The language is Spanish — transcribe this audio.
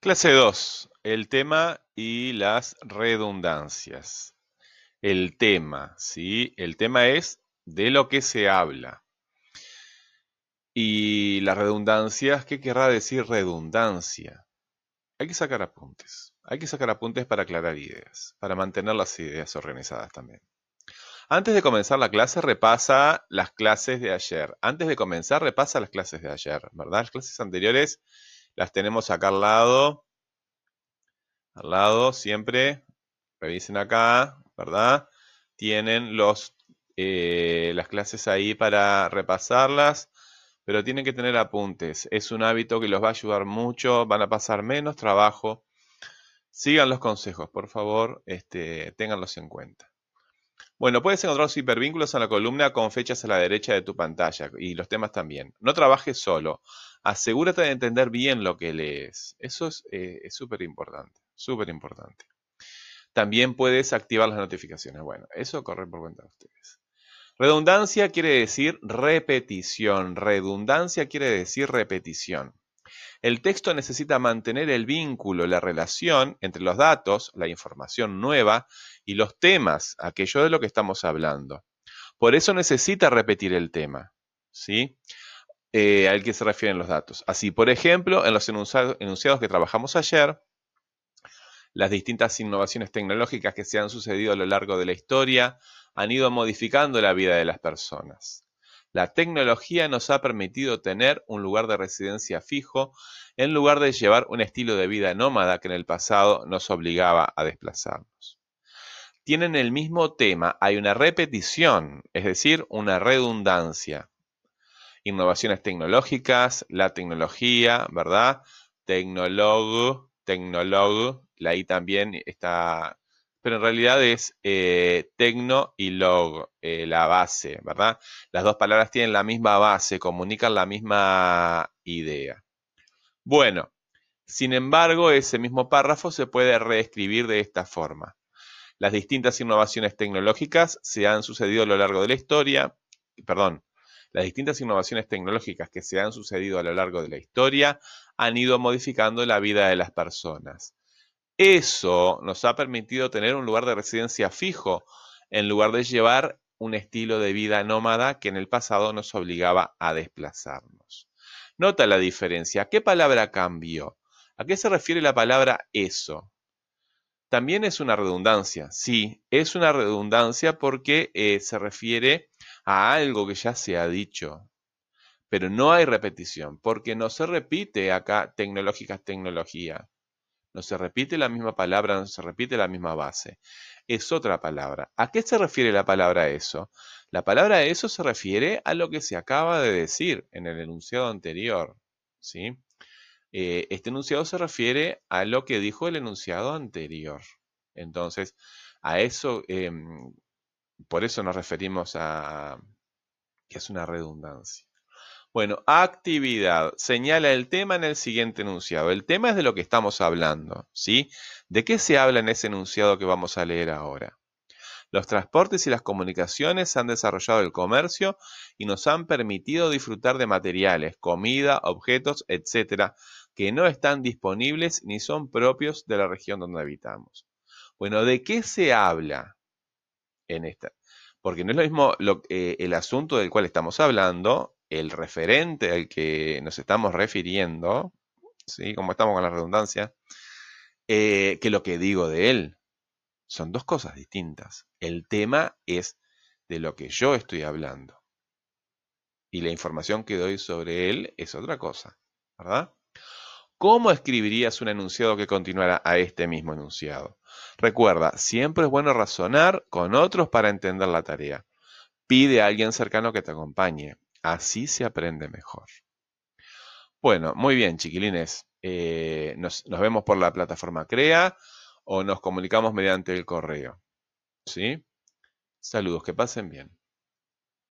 Clase 2. El tema y las redundancias. El tema, ¿sí? El tema es de lo que se habla. Y las redundancias, ¿qué querrá decir redundancia? Hay que sacar apuntes. Hay que sacar apuntes para aclarar ideas, para mantener las ideas organizadas también. Antes de comenzar la clase, repasa las clases de ayer. Antes de comenzar, repasa las clases de ayer, ¿verdad? Las clases anteriores las tenemos acá al lado. Al lado, siempre. Revisen acá, ¿verdad? Tienen los, eh, las clases ahí para repasarlas, pero tienen que tener apuntes. Es un hábito que los va a ayudar mucho, van a pasar menos trabajo. Sigan los consejos, por favor, este, ténganlos en cuenta. Bueno, puedes encontrar los hipervínculos en la columna con fechas a la derecha de tu pantalla y los temas también. No trabajes solo. Asegúrate de entender bien lo que lees. Eso es eh, súper importante, súper importante. También puedes activar las notificaciones. Bueno, eso corre por cuenta de ustedes. Redundancia quiere decir repetición. Redundancia quiere decir repetición. El texto necesita mantener el vínculo, la relación entre los datos, la información nueva y los temas, aquello de lo que estamos hablando. Por eso necesita repetir el tema, ¿sí? Eh, al que se refieren los datos. Así, por ejemplo, en los enunciados que trabajamos ayer, las distintas innovaciones tecnológicas que se han sucedido a lo largo de la historia han ido modificando la vida de las personas. La tecnología nos ha permitido tener un lugar de residencia fijo en lugar de llevar un estilo de vida nómada que en el pasado nos obligaba a desplazarnos. Tienen el mismo tema, hay una repetición, es decir, una redundancia. Innovaciones tecnológicas, la tecnología, ¿verdad? Tecnólogo, tecnólogo, la I también está pero en realidad es eh, tecno y log, eh, la base, ¿verdad? Las dos palabras tienen la misma base, comunican la misma idea. Bueno, sin embargo, ese mismo párrafo se puede reescribir de esta forma. Las distintas innovaciones tecnológicas se han sucedido a lo largo de la historia, perdón, las distintas innovaciones tecnológicas que se han sucedido a lo largo de la historia han ido modificando la vida de las personas. Eso nos ha permitido tener un lugar de residencia fijo en lugar de llevar un estilo de vida nómada que en el pasado nos obligaba a desplazarnos. Nota la diferencia. ¿Qué palabra cambió? ¿A qué se refiere la palabra eso? También es una redundancia. Sí, es una redundancia porque eh, se refiere a algo que ya se ha dicho. Pero no hay repetición, porque no se repite acá tecnológicas tecnología. No se repite la misma palabra, no se repite la misma base. Es otra palabra. ¿A qué se refiere la palabra eso? La palabra eso se refiere a lo que se acaba de decir en el enunciado anterior. ¿sí? Eh, este enunciado se refiere a lo que dijo el enunciado anterior. Entonces, a eso, em, por eso nos referimos a que es una redundancia. Bueno, actividad. Señala el tema en el siguiente enunciado. El tema es de lo que estamos hablando, ¿sí? ¿De qué se habla en ese enunciado que vamos a leer ahora? Los transportes y las comunicaciones han desarrollado el comercio y nos han permitido disfrutar de materiales, comida, objetos, etcétera, que no están disponibles ni son propios de la región donde habitamos. Bueno, ¿de qué se habla en esta? Porque no es lo mismo eh, el asunto del cual estamos hablando el referente al que nos estamos refiriendo, ¿sí? como estamos con la redundancia, eh, que lo que digo de él. Son dos cosas distintas. El tema es de lo que yo estoy hablando. Y la información que doy sobre él es otra cosa, ¿verdad? ¿Cómo escribirías un enunciado que continuara a este mismo enunciado? Recuerda, siempre es bueno razonar con otros para entender la tarea. Pide a alguien cercano que te acompañe. Así se aprende mejor. Bueno, muy bien, chiquilines. Eh, nos, nos, vemos por la plataforma CREA o nos comunicamos mediante el correo. ¿Sí? Saludos, que pasen bien.